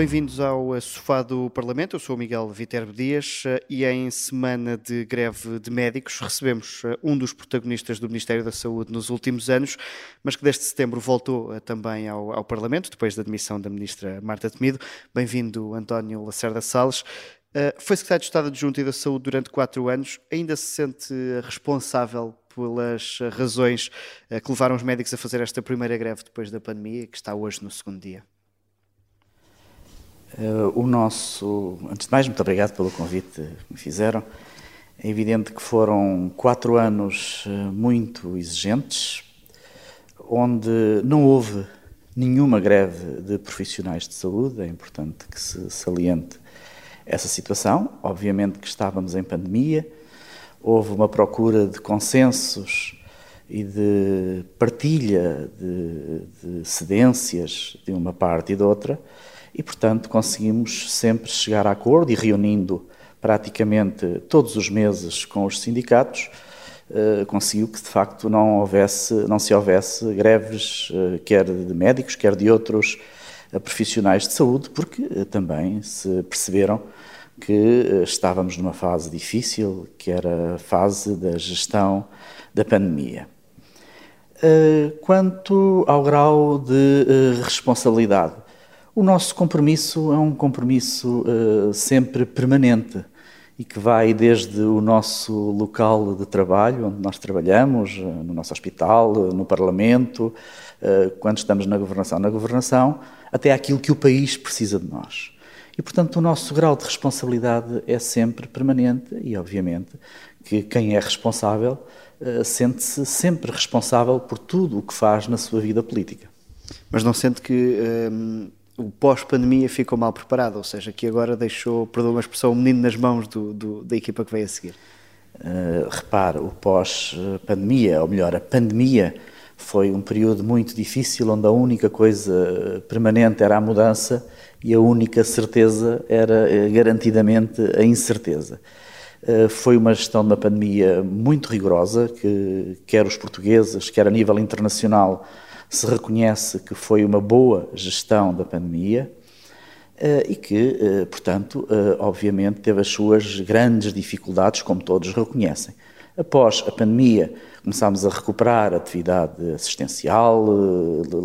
Bem-vindos ao eh, Sofá do Parlamento. Eu sou o Miguel Viterbo Dias eh, e em semana de greve de médicos recebemos eh, um dos protagonistas do Ministério da Saúde nos últimos anos, mas que desde setembro voltou também ao, ao Parlamento, depois da admissão da Ministra Marta Temido. Bem-vindo, António Lacerda Salles. Foi Secretário de Estado Adjunto e da Saúde durante quatro anos. Ainda se sente responsável pelas razões que levaram os médicos a fazer esta primeira greve depois da pandemia, que está hoje no segundo dia? Uh, o nosso, antes de mais, muito obrigado pelo convite que me fizeram. É evidente que foram quatro anos uh, muito exigentes, onde não houve nenhuma greve de profissionais de saúde. É importante que se saliente essa situação. Obviamente que estávamos em pandemia, houve uma procura de consensos e de partilha de, de cedências de uma parte e de outra e, portanto, conseguimos sempre chegar a acordo e reunindo praticamente todos os meses com os sindicatos, eh, conseguiu que de facto não houvesse, não se houvesse greves, eh, quer de médicos, quer de outros eh, profissionais de saúde, porque também se perceberam que estávamos numa fase difícil, que era a fase da gestão da pandemia. Quanto ao grau de responsabilidade, o nosso compromisso é um compromisso uh, sempre permanente e que vai desde o nosso local de trabalho, onde nós trabalhamos, eh, no nosso hospital, eh, no Parlamento, quando estamos na governação, na governação, até aquilo que o país precisa de nós. E, portanto, o nosso grau de responsabilidade é sempre permanente e, obviamente, que quem é responsável sente-se sempre responsável por tudo o que faz na sua vida política. Mas não sente que o pós-pandemia ficou mal preparado, ou seja, que agora deixou, perdoa uma expressão, o menino nas mãos do, do, da equipa que veio a seguir? Uh, repare, o pós-pandemia, ou melhor, a pandemia, foi um período muito difícil onde a única coisa permanente era a mudança e a única certeza era eh, garantidamente a incerteza. Uh, foi uma gestão da pandemia muito rigorosa que quer os portugueses, quer a nível internacional, se reconhece que foi uma boa gestão da pandemia eh, e que, eh, portanto, eh, obviamente teve as suas grandes dificuldades, como todos reconhecem. Após a pandemia, começámos a recuperar atividade assistencial,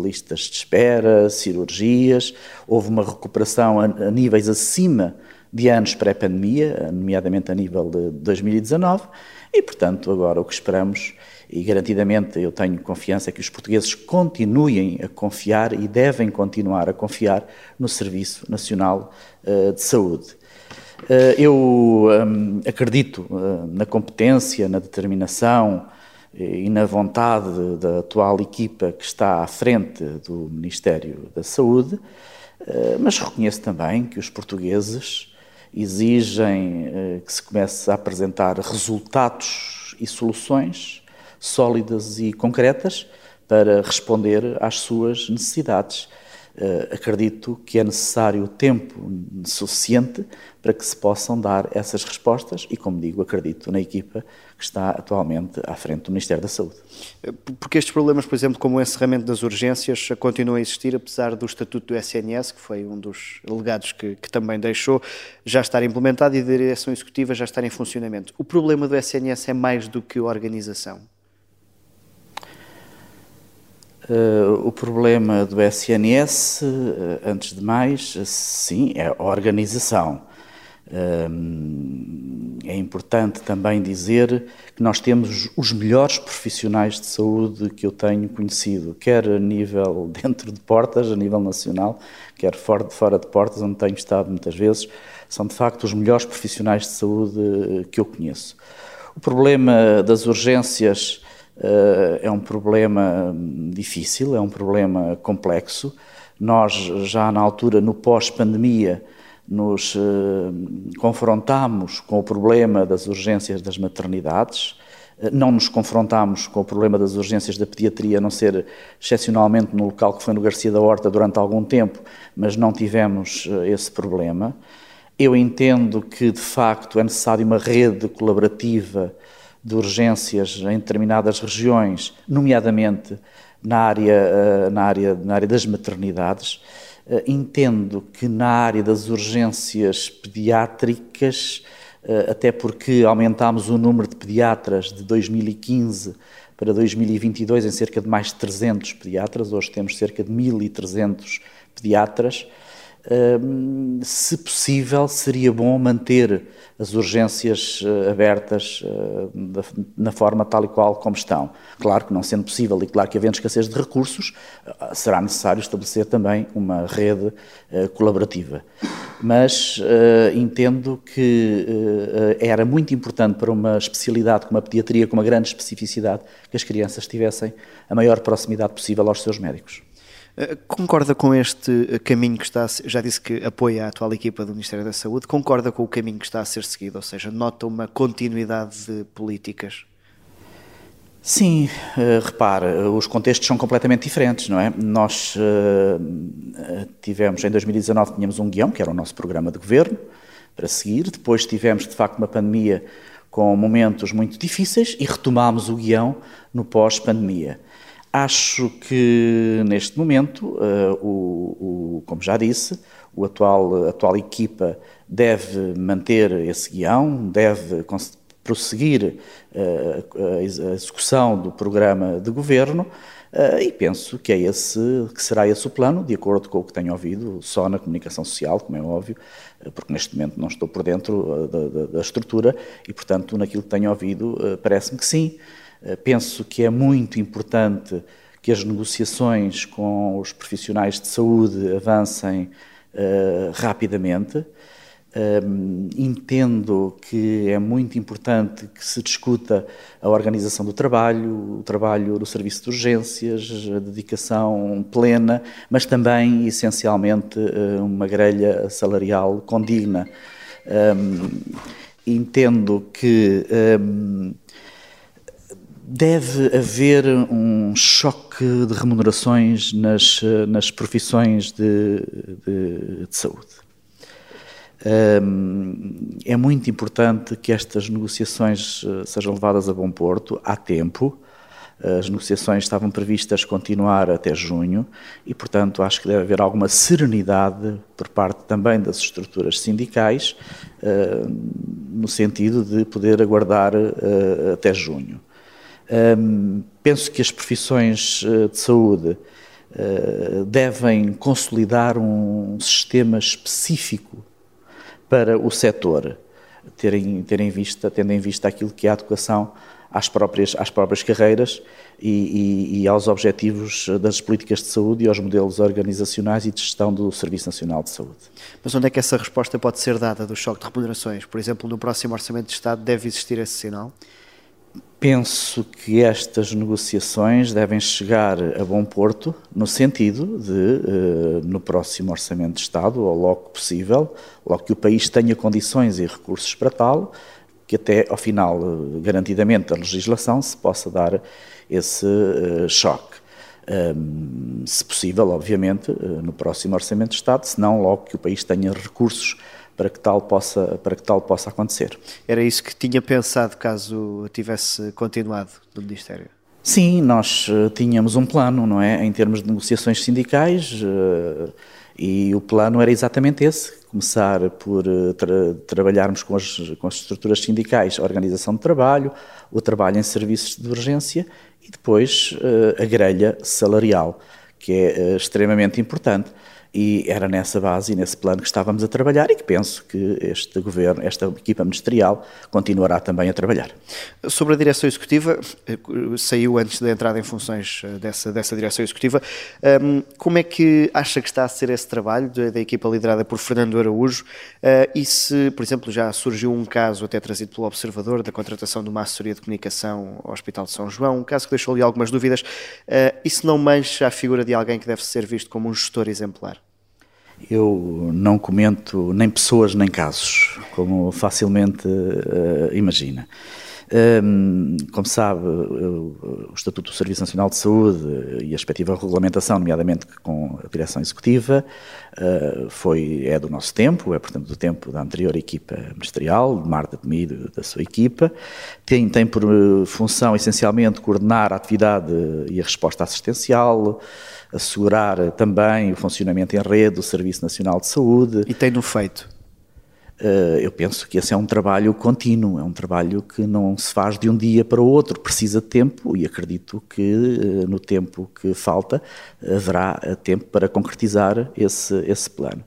listas de espera, cirurgias, houve uma recuperação a níveis acima de anos pré-pandemia, nomeadamente a nível de 2019, e, portanto, agora o que esperamos e garantidamente eu tenho confiança que os portugueses continuem a confiar e devem continuar a confiar no Serviço Nacional uh, de Saúde. Uh, eu um, acredito uh, na competência, na determinação e na vontade da atual equipa que está à frente do Ministério da Saúde, mas reconheço também que os portugueses exigem que se comece a apresentar resultados e soluções sólidas e concretas para responder às suas necessidades. Uh, acredito que é necessário tempo suficiente para que se possam dar essas respostas e, como digo, acredito na equipa que está atualmente à frente do Ministério da Saúde. Eh, porque estes problemas, por exemplo, como o encerramento das urgências, continuam a existir, apesar do Estatuto do SNS, que foi um dos legados que, que também deixou, já estar implementado e a direção executiva já estar em funcionamento. O problema do SNS é mais do que a organização? Uh, o problema do SNS, eh, antes de mais, sim, é a organização. Uh, é importante também dizer que nós temos os melhores profissionais de saúde que eu tenho conhecido, quer a nível dentro de portas, a nível nacional, quer fora de, portas, onde tenho estado muitas vezes, são de facto os melhores profissionais de saúde que eu conheço. O problema das urgências eh, é um problema difícil, é um problema complexo. Nós, já na altura, no pós-pandemia, nos eh, confrontamos com o problema das urgências das maternidades, eh, não nos confrontamos com o problema das urgências da pediatria, a não ser excepcionalmente no local que foi no Garcia da Horta durante algum tempo, mas não tivemos esse problema. Eu entendo que, de facto, é necessário uma rede colaborativa de urgências em determinadas regiões, nomeadamente na área, eh, na área, na área das maternidades, entendo que na área das urgências pediátricas, até porque aumentámos o número de pediatras de 2015 para 2022 em cerca de mais de 300 pediatras, hoje temos cerca de 1.300 pediatras, se possível, seria bom manter as urgências eh, abertas eh, na forma tal e qual como estão. Claro que não sendo possível e claro que havendo escassez de recursos, eh, será necessário estabelecer também uma rede colaborativa. Mas entendo que era muito importante para uma especialidade como a pediatria, com uma grande especificidade, que as crianças tivessem a maior proximidade possível aos seus médicos. Eh, concorda com este caminho que está, já disse que apoia a atual equipa do Ministério da Saúde, concorda com o caminho que está a ser seguido, ou seja, nota uma continuidade de políticas? Sim, uh, repare, os contextos são completamente diferentes, não é? Nós tivemos, em 2019, tínhamos um guião, que era o nosso programa de governo, para seguir, depois tivemos, de facto, uma pandemia com momentos muito difíceis e retomámos o guião no pós-pandemia. Acho que neste momento, uh, o, o, como já disse, o atual, a atual equipa deve manter esse guião, deve prosseguir uh, a execução do programa de governo uh, e penso que é esse que será esse o plano, de acordo com o que tenho ouvido só na comunicação social, como é óbvio, porque neste momento não estou por dentro da, da, da estrutura e, portanto, naquilo que tenho ouvido, parece-me que sim. Eh, penso que é muito importante que as negociações com os profissionais de saúde avancem uh, rapidamente. Um, entendo que é muito importante que se discuta a organização do trabalho, o trabalho do serviço de urgências, a dedicação plena, mas também, essencialmente, uma grelha salarial condigna. Um, entendo que um, Deve haver um choque de remunerações nas, nas profissões de, de, de saúde. é muito importante que estas negociações eh, sejam levadas a bom porto, há tempo. As negociações estavam previstas continuar até junho e, portanto, acho que deve haver alguma serenidade por parte também das estruturas sindicais, no sentido de poder aguardar eh, até junho. Um, penso que as profissões eh, de saúde uh, devem consolidar um sistema específico para o setor, terem, terem vista, tendo em vista aquilo que é a adequação às próprias, às próprias carreiras e, e, e, aos objetivos das políticas de saúde e aos modelos organizacionais e de gestão do Serviço Nacional de Saúde. Mas onde é que essa resposta pode ser dada do choque de remunerações? Por exemplo, no próximo Orçamento de Estado deve existir esse sinal? Penso que estas negociações devem chegar a bom porto, no sentido de, eh, no próximo Orçamento de Estado, ou logo possível, logo que o país tenha condições e recursos para tal, que até ao final, eh, garantidamente, a legislação se possa dar esse eh, choque. se possível, obviamente, no próximo Orçamento de Estado, se não logo que o país tenha recursos para que tal possa, para que tal possa acontecer. Era isso que tinha pensado caso tivesse continuado no Ministério? Sim, nós uh, tínhamos um plano, não é, em termos de negociações sindicais, uh, e o plano era exatamente esse, começar por uh, tra trabalharmos com as, com as estruturas sindicais, a organização de trabalho, o trabalho em serviços de urgência e depois a grelha salarial, que é extremamente importante. E era nessa base e nesse plano que estávamos a trabalhar e que penso que este governo, esta equipa ministerial, continuará também a trabalhar. Sobre a direção executiva, eh, saiu antes da entrada em funções eh, dessa, dessa direção executiva, como é que acha que está a ser esse trabalho da, equipa liderada por Fernando Araújo eh, e se, por exemplo, já surgiu um caso até trazido pelo Observador da contratação de uma assessoria de comunicação ao Hospital de São João, um caso que deixou ali algumas dúvidas, isso não mancha a figura de alguém que deve ser visto como um gestor exemplar? Eu não comento nem pessoas nem casos, como facilmente uh, imagina. Como sabe, o Estatuto do Serviço Nacional de Saúde e a respectiva regulamentação, nomeadamente com a direção executiva, ah, foi, é do nosso tempo, é portanto do tempo da anterior equipa ministerial, de Marta Temido, da sua equipa. Tem, tem por função essencialmente coordenar a atividade e a resposta assistencial, assegurar também o funcionamento em rede do Serviço Nacional de Saúde. E tem-no feito? Eh, eu penso que esse é um trabalho contínuo, é um trabalho que não se faz de um dia para o outro, precisa de tempo e acredito que eh, no tempo que falta haverá eh, tempo para concretizar esse, esse plano.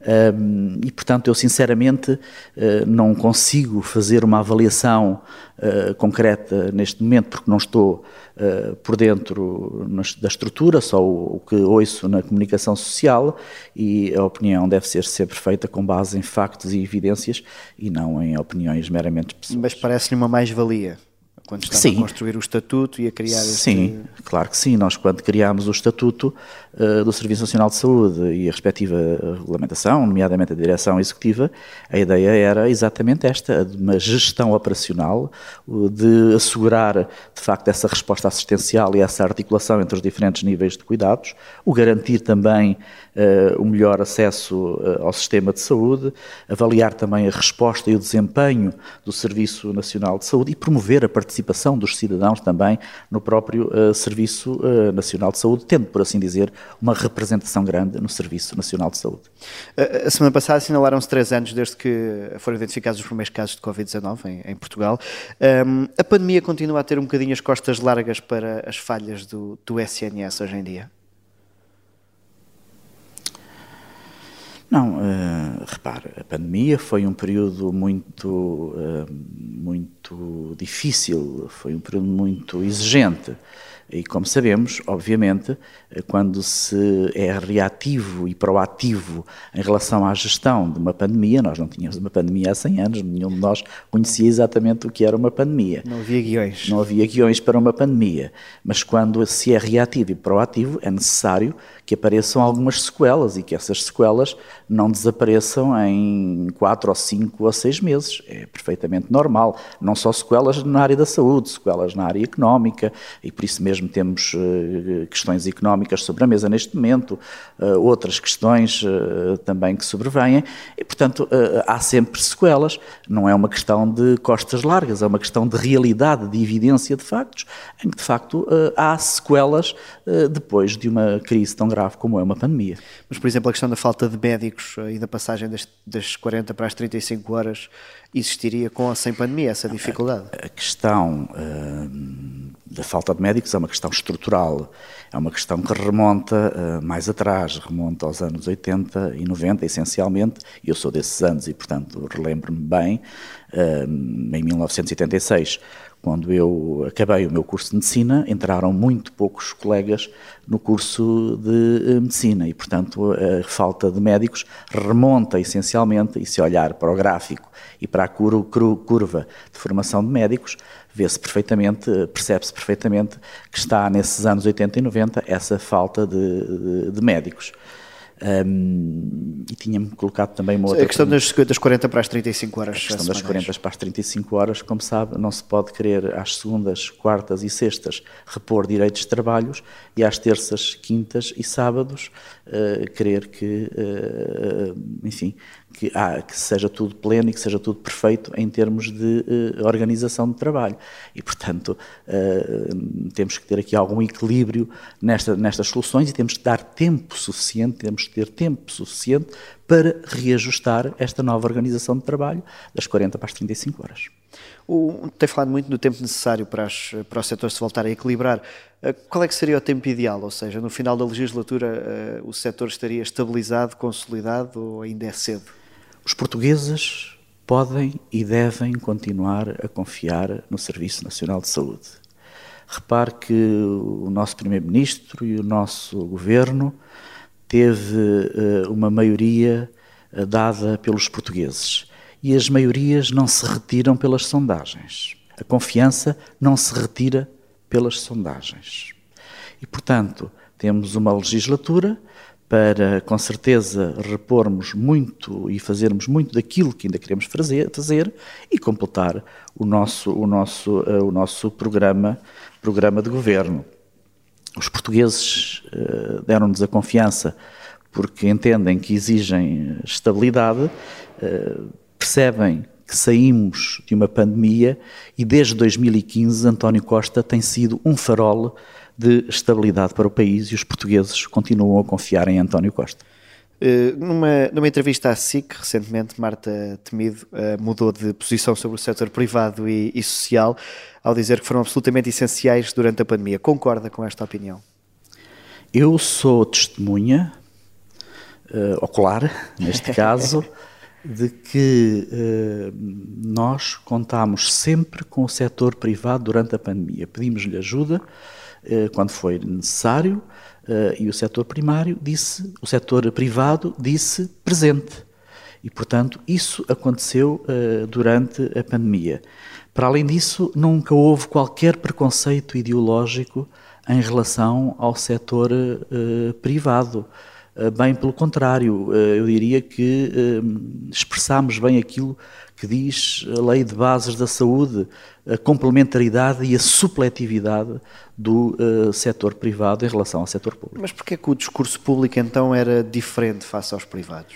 Um, e, portanto, eu sinceramente uh, não consigo fazer uma avaliação uh, concreta neste momento, porque não estou uh, por dentro da estrutura, só o, o, que ouço na comunicação social, e a opinião deve ser sempre feita com base em factos e evidências e não em opiniões meramente pessoais. Mas parece-lhe uma mais-valia quando estava sim. a construir o estatuto e a criar Sim, este... claro que sim. Nós, quando criámos o estatuto uh, do Serviço Nacional de Saúde e a respectiva regulamentação, nomeadamente a direção executiva, a ideia era exatamente esta, de uma gestão operacional, de assegurar, de facto, essa resposta assistencial e essa articulação entre os diferentes níveis de cuidados, o garantir também uh, o melhor acesso ao sistema de saúde, avaliar também a resposta e o desempenho do Serviço Nacional de Saúde e promover a participação participação dos cidadãos também no próprio uh, Serviço uh, Nacional de Saúde, tendo, por assim dizer, uma representação grande no Serviço Nacional de Saúde. A semana passada assinalaram-se três anos desde que foram identificados os primeiros casos de Covid-19 em, em, Portugal. Um, a pandemia continua a ter um bocadinho as costas largas para as falhas do, do SNS hoje em dia? Não, repare, a pandemia foi um período muito, uh, muito difícil, foi um período muito exigente. E como sabemos, obviamente, quando se é reativo e proativo em relação à gestão de uma pandemia, nós não tínhamos uma pandemia há 100 anos, nenhum de nós conhecia exatamente o que era uma pandemia. Não havia guiões. Não havia guiões para uma pandemia. Mas quando se é reativo e proativo, é necessário que apareçam algumas sequelas e que essas sequelas não desapareçam em 4 ou 5 ou 6 meses. É perfeitamente normal. Não só sequelas na área da saúde, sequelas na área económica, e por isso mesmo temos uh, questões económicas sobre a mesa neste momento, uh, outras questões uh, também que sobrevêm, e portanto há sempre sequelas. Não é uma questão de costas largas, é uma questão de realidade, de evidência de factos, em que de facto há sequelas depois de uma crise tão grave como é uma pandemia. Mas, por exemplo, a questão da falta de médicos e da passagem das, das 40 para as 35 horas existiria com ou sem pandemia, essa dificuldade? A, a questão uh, da falta de médicos é uma questão estrutural, é uma questão que remonta uh, mais atrás, remonta aos anos 80 e 90, essencialmente, eu sou desses anos e, portanto, relembro-me bem, uh, em 1986, quando eu acabei o meu curso de medicina, entraram muito poucos colegas no curso de eh, medicina e, portanto, a falta de médicos remonta essencialmente, e se olhar para o gráfico e para a curva de formação de médicos, vê-se perfeitamente, percebe-se perfeitamente que está nesses anos 80 e 90 essa falta de, de, de médicos. Um, e tinha-me colocado também uma outra. A questão das, das 40 para as 35 horas. A questão das 40 para as 35 horas, como sabe, não se pode querer às segundas, quartas e sextas repor direitos de trabalhos e às terças, quintas e sábados uh, querer que, uh, enfim, que, ah, que seja tudo pleno e que seja tudo perfeito em termos de uh, organização de trabalho. E, portanto, uh, temos que ter aqui algum equilíbrio nesta, nestas soluções e temos que dar tempo suficiente, temos que ter tempo suficiente para reajustar esta nova organização de trabalho das 40 para as 35 horas. O, tem falado muito do tempo necessário para, as, para o setor se voltar a equilibrar. Uh, qual é que seria o tempo ideal? Ou seja, no final da legislatura o setor estaria estabilizado, consolidado ou ainda é cedo? Os portugueses podem e devem continuar a confiar no Serviço Nacional de Saúde. Repare que o nosso Primeiro-Ministro e o nosso Governo teve uh, uma maioria uh, dada pelos portugueses. E as maiorias não se retiram pelas sondagens. A confiança não se retira pelas sondagens. E, portanto, temos uma legislatura para, com certeza, repormos muito e fazermos muito daquilo que ainda queremos fazer, fazer e completar o nosso, o nosso, uh, o nosso programa, programa de governo. Os portugueses uh, deram-nos a confiança porque entendem que exigem estabilidade, uh, percebem que saímos de uma pandemia e desde 2015 António Costa tem sido um farol de estabilidade para o país e os portugueses continuam a confiar em António Costa. Uh, numa, numa entrevista à SIC, recentemente, Marta Temido uh, mudou de posição sobre o setor privado e, e, social ao dizer que foram absolutamente essenciais durante a pandemia. Concorda com esta opinião? Eu sou testemunha uh, ocular, neste caso, de que nós contámos sempre com o setor privado durante a pandemia. Pedimos-lhe ajuda eh, quando foi necessário, eh, e o setor primário disse, o setor privado disse presente. E, portanto, isso aconteceu eh, durante a pandemia. Para além disso, nunca houve qualquer preconceito ideológico em relação ao setor privado. Bem pelo contrário, eu diria que expressámos bem aquilo que diz a Lei de Bases da Saúde, a complementaridade e a supletividade do uh, setor privado em relação ao setor público. Mas porquê que o discurso público então era diferente face aos privados?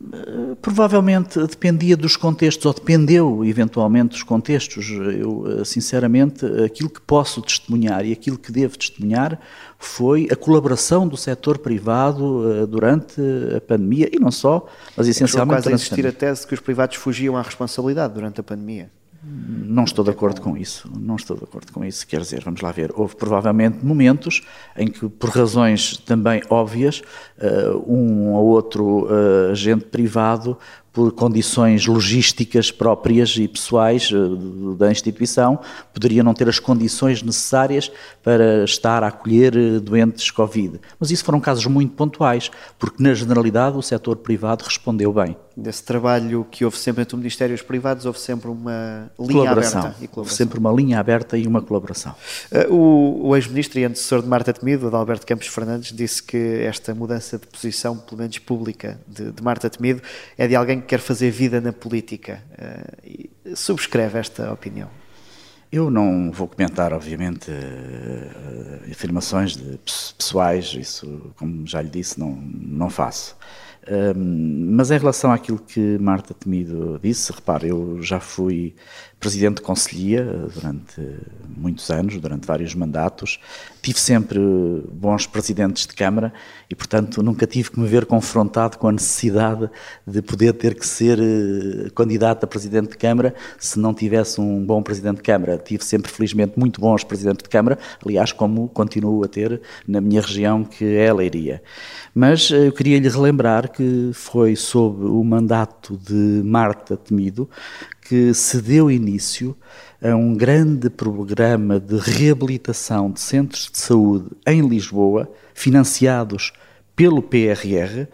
Uh, provavelmente dependia dos contextos, ou dependeu eventualmente dos contextos. Eu, sinceramente, aquilo que posso testemunhar e aquilo que devo testemunhar foi a colaboração do setor privado durante a pandemia, e não só, mas essencialmente. Quase a existir a tese que os privados fugiam à responsabilidade durante a pandemia. Não estou de acordo com isso. Não estou de acordo com isso. Quer dizer, vamos lá ver. Houve provavelmente momentos em que, por razões também óbvias, eh, um ou outro eh, agente privado por condições logísticas próprias e pessoais eh, da instituição, poderia não ter as condições necessárias para estar a acolher eh, doentes Covid. Mas isso foram casos muito pontuais, porque na generalidade o setor privado respondeu bem. Desse trabalho que houve sempre entre o Ministério e os privados, houve sempre uma linha aberta. E colaboração. Houve sempre uma linha aberta e uma colaboração. Uh, o, o ex-ministro e antecessor de Marta Temido, Adalberto Campos Fernandes, disse que esta mudança de posição, pelo menos pública, de, de Marta Temido, é de alguém quer fazer vida na política. Uh, subscreve esta opinião? Eu não vou comentar, obviamente, uh, afirmações de pessoais, isso, como já lhe disse, não, não faço. Um, mas em relação àquilo que Marta Temido disse, repare, eu já fui presidente de Conselhia durante muitos anos, durante vários mandatos. Tive sempre bons presidentes de Câmara e, portanto, nunca tive que me ver confrontado com a necessidade de poder ter que ser eh, candidato a presidente de Câmara se não tivesse um bom presidente de Câmara. Tive sempre, felizmente, muito bons presidentes de Câmara, aliás, como continuo a ter na minha região, que é a Leiria. Mas eh, eu queria lhe relembrar que foi sob o mandato de Marta Temido que se deu início a um grande programa de reabilitação de centros de saúde em Lisboa, financiados pelo PRR,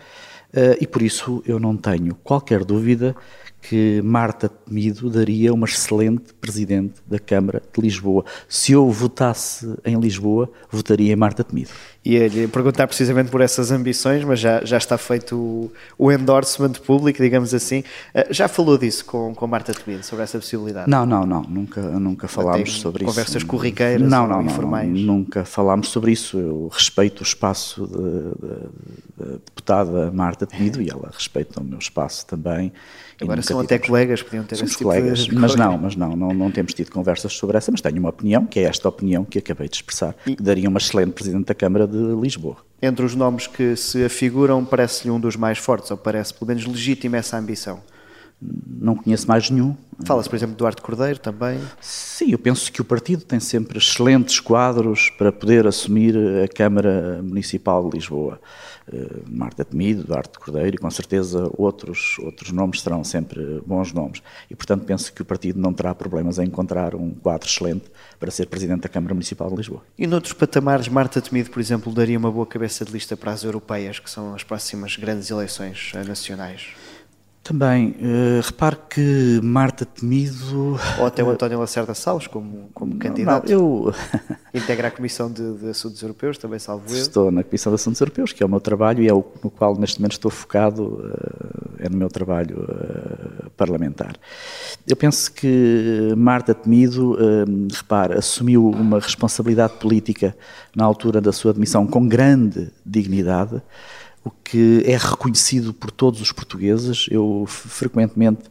eh, e por isso eu não tenho qualquer dúvida que Marta Temido daria uma excelente presidente da Câmara de Lisboa. Se eu votasse em Lisboa, votaria em Marta Temido. E lhe perguntar precisamente por essas ambições, mas já, já está feito o, o endorsement público, digamos assim. Eh, já falou disso com, com Marta Temido, sobre essa possibilidade? Não, não, não. Nunca, nunca falámos sobre conversas isso. Conversas corriqueiras não, não, não, informais? Não, nunca falámos sobre isso. Eu respeito o espaço da deputada Marta Temido e ela respeita o meu espaço também. Agora são até colegas, podiam ter Somos esse tipo colegas, de... mas não, mas não, não, não temos tido conversas sobre essa, mas tenho uma opinião, que é esta opinião que acabei de expressar, e... que daria uma excelente Presidente da Câmara de Lisboa. Entre os nomes que se afiguram, parece-lhe um dos mais fortes, ou parece pelo menos legítima essa ambição? Não conheço mais nenhum. Fala-se, por exemplo, do Duarte Cordeiro também. Sim, eu penso que o partido tem sempre excelentes quadros para poder assumir a Câmara Municipal de Lisboa. Uh, Marta Temido, Duarte Cordeiro e com certeza outros, outros nomes serão sempre bons nomes. E, portanto, penso que o partido não terá problemas em encontrar um quadro excelente para ser Presidente da Câmara Municipal de Lisboa. E noutros patamares, Marta Temido, por exemplo, daria uma boa cabeça de lista para as europeias, que são as próximas grandes eleições nacionais? Também, uh, repare que Marta Temido... Ou até o António Lacerda Salles, como, como candidato. Não, eu... Integra a Comissão de, de, Assuntos Europeus, também salvo eu. Estou na Comissão de Assuntos Europeus, que é o meu trabalho e é o no qual neste momento estou focado, uh, é no meu trabalho uh, parlamentar. Eu penso que Marta Temido, repare, assumiu uma responsabilidade política na altura da sua admissão com grande dignidade, o que é reconhecido por todos os portugueses. Eu frequentemente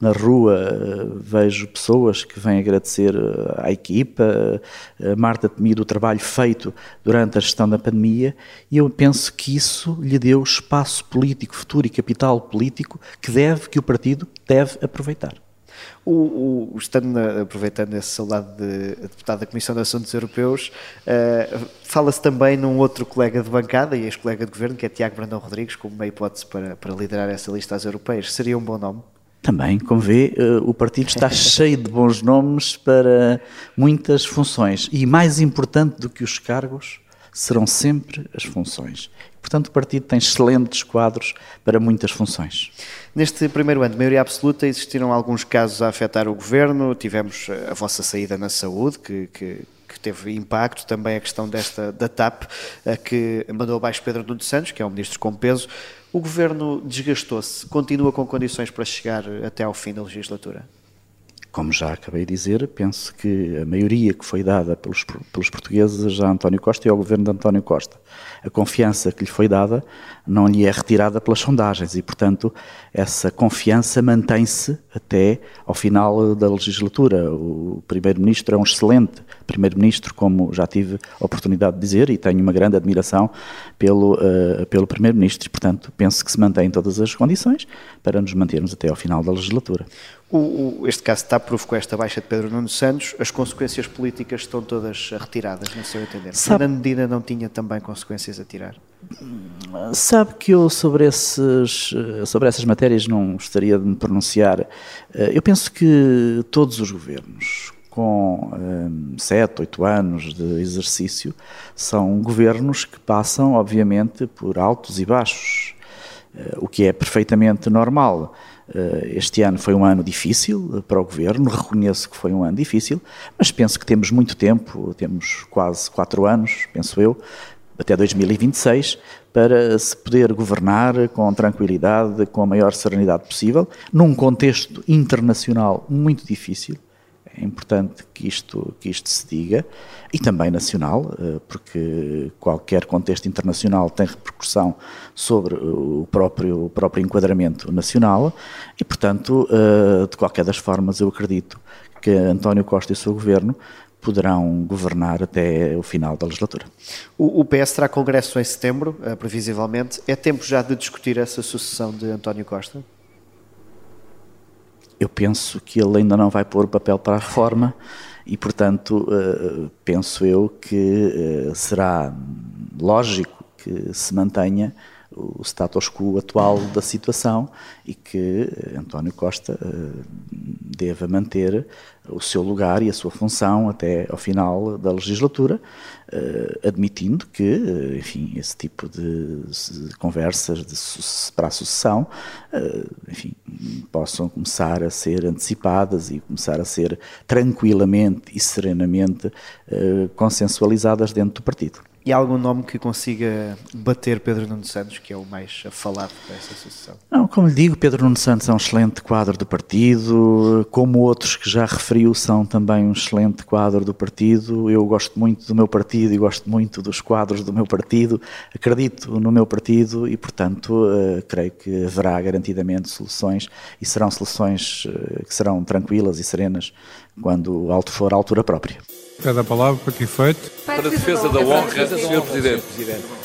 na rua vejo pessoas que vêm agradecer eh, à equipa, a Marta Temido, o trabalho feito durante a gestão da pandemia, e eu penso que isso lhe deu espaço político futuro e capital político que deve, que o partido deve aproveitar. O, o, estando na, aproveitando esse saudade de deputado da Comissão de Assuntos Europeus, uh, fala-se também num outro colega de bancada e ex-colega de governo, que é Tiago Brandão Rodrigues, como uma hipótese para, para liderar essa lista às europeias. Seria um bom nome? Também, como vê, uh, o partido está cheio de bons nomes para muitas funções. E mais importante do que os cargos serão sempre as funções. Portanto, o partido tem excelentes quadros para muitas funções. Neste primeiro ano de maioria absoluta existiram alguns casos a afetar o governo. Tivemos eh, a vossa saída na saúde, que, que, que teve impacto, também a questão desta da TAP, que mandou abaixo Pedro Nuno Santos, que é um ministro com peso. O governo desgastou-se, continua com condições para chegar até ao fim da legislatura? Como já acabei de dizer, penso que a maioria que foi dada pelos, pelos portugueses a António Costa e ao governo de António Costa, a confiança que lhe foi dada não lhe é retirada pelas sondagens e, portanto, essa confiança mantém-se até ao final da legislatura. O Primeiro-Ministro é um excelente Primeiro-Ministro, como já tive a oportunidade de dizer, e tenho uma grande admiração pelo, uh, pelo Primeiro-Ministro. E, portanto, penso que se mantém todas as condições para nos mantermos até ao final da legislatura. O, o, este caso está provocou esta baixa de Pedro Nuno Santos. As consequências políticas estão todas retiradas, no seu entender. Sabe, a medida não tinha também consequências a tirar? Sabe que eu sobre, esses, sobre essas matérias não gostaria de me pronunciar. Eh, eu penso que todos os governos, com um, sete, oito anos de exercício, são governos que passam, obviamente, por altos e baixos, uh, o que é perfeitamente normal. Uh, este ano foi um ano difícil para o governo, reconheço que foi um ano difícil, mas penso que temos muito tempo, temos quase quatro anos, penso eu, até 2026, para se poder governar com tranquilidade, com a maior serenidade possível, num contexto internacional muito difícil. É importante que isto, que isto se diga, e também nacional, eh, porque qualquer contexto internacional tem repercussão sobre o próprio, o próprio enquadramento nacional, e, portanto, eh, de qualquer das formas, eu acredito que António Costa e o seu governo poderão governar até o final da legislatura. O, o PS terá congresso em setembro, previsivelmente. É tempo já de discutir essa sucessão de António Costa? Eu penso que ele ainda não vai pôr o papel para a reforma e, portanto, uh, penso eu que uh, será lógico que se mantenha o status quo atual da situação e que António Costa deva manter o seu lugar e a sua função até ao final da legislatura, eh, admitindo que, eh, enfim, esse tipo de conversas de, para a sucessão, eh, enfim, possam começar a ser antecipadas e começar a ser tranquilamente e serenamente consensualizadas dentro do partido. E há algum nome que consiga bater Pedro Nuno Santos, que é o mais falado dessa sucessão? Não, como lhe digo, Pedro Nuno Santos é um excelente quadro do partido, como outros que já referiu são também um excelente quadro do partido. Eu gosto muito do meu partido e gosto muito dos quadros do meu partido, acredito no meu partido e, portanto, uh, creio que haverá garantidamente soluções e serão soluções uh, que serão tranquilas e serenas quando alto for a altura própria. Cada palavra para que efeito? Para a defesa da honra, Sr. Presidente.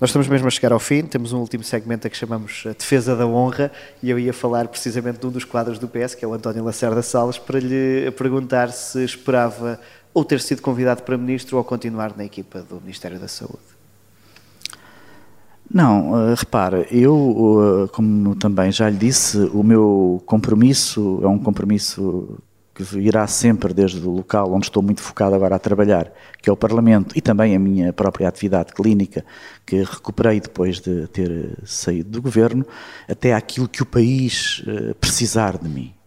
Nós estamos mesmo a chegar ao fim, temos um último segmento a que chamamos a Defesa da Honra e eu ia falar precisamente de um dos quadros do PS, que é o António Lacerda Salles, para lhe perguntar se esperava ou ter sido convidado para Ministro ou continuar na equipa do Ministério da Saúde. Não, uh, repare, eu, uh, como também já lhe disse, o meu compromisso é um compromisso que virá sempre desde o local onde estou muito focado agora a trabalhar, que é o Parlamento, e também a minha própria atividade clínica, que recuperei depois de ter saído do governo, até aquilo que o país eh, precisar de mim.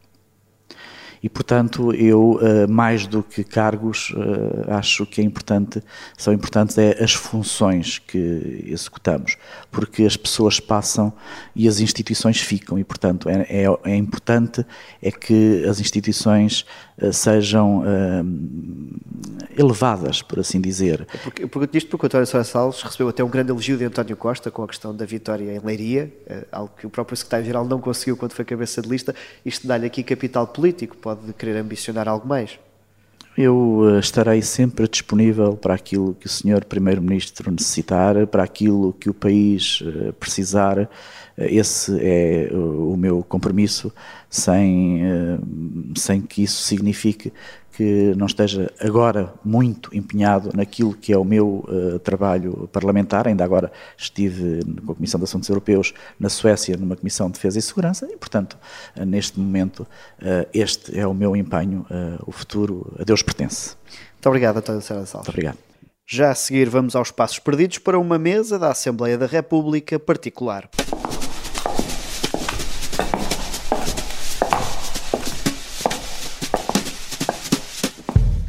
E, portanto, eu, eh, mais do que cargos, eh, acho que é importante, são importantes é as funções que executamos, porque as pessoas passam e as instituições ficam, e, portanto, é, é, é importante é que as instituições sejam elevadas, por assim dizer. Porque, pergunto isto porque o António Soares Salles recebeu até um grande elogio de António Costa com a questão da vitória em Leiria, algo que o próprio secretário-geral não conseguiu quando foi cabeça de lista. Isto dá-lhe aqui capital político, pode querer ambicionar algo mais? Eu eh, estarei sempre disponível para aquilo que o Sr. Primeiro-Ministro necessitar, para aquilo que o país eh, precisar. Eh, esse é o meu compromisso, sem, sem que isso signifique que não esteja agora muito empenhado naquilo que é o meu uh, trabalho parlamentar. Ainda agora estive com a Comissão de Assuntos Europeus na Suécia, numa Comissão de Defesa e Segurança, e, portanto, uh, neste momento, uh, este é o meu empenho. o futuro a Deus pertence. Muito obrigado, António Serra Salles. Muito obrigado. Já a seguir, vamos aos passos perdidos para uma mesa da Assembleia da República particular.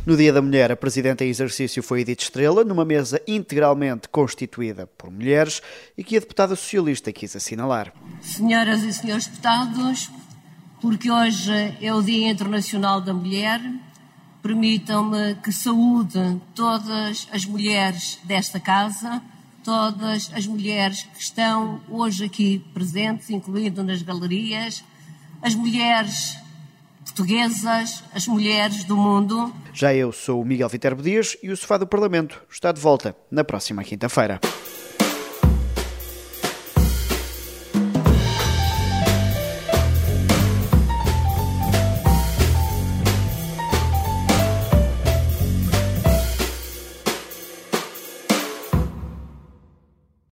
No Dia da Mulher, a Presidenta em exercício foi Edith Estrela, numa mesa integralmente constituída por mulheres e que a deputada socialista quis assinalar. Senhoras e senhores deputados, porque hoje é o Dia Internacional da Mulher, permitam-me que saúde todas as mulheres desta casa, todas as mulheres que estão hoje aqui presentes, incluindo nas galerias, as mulheres portuguesas, as mulheres do mundo. Já eu sou o Miguel Viterbo Dias e o Sofá do Parlamento está de volta na próxima quinta-feira.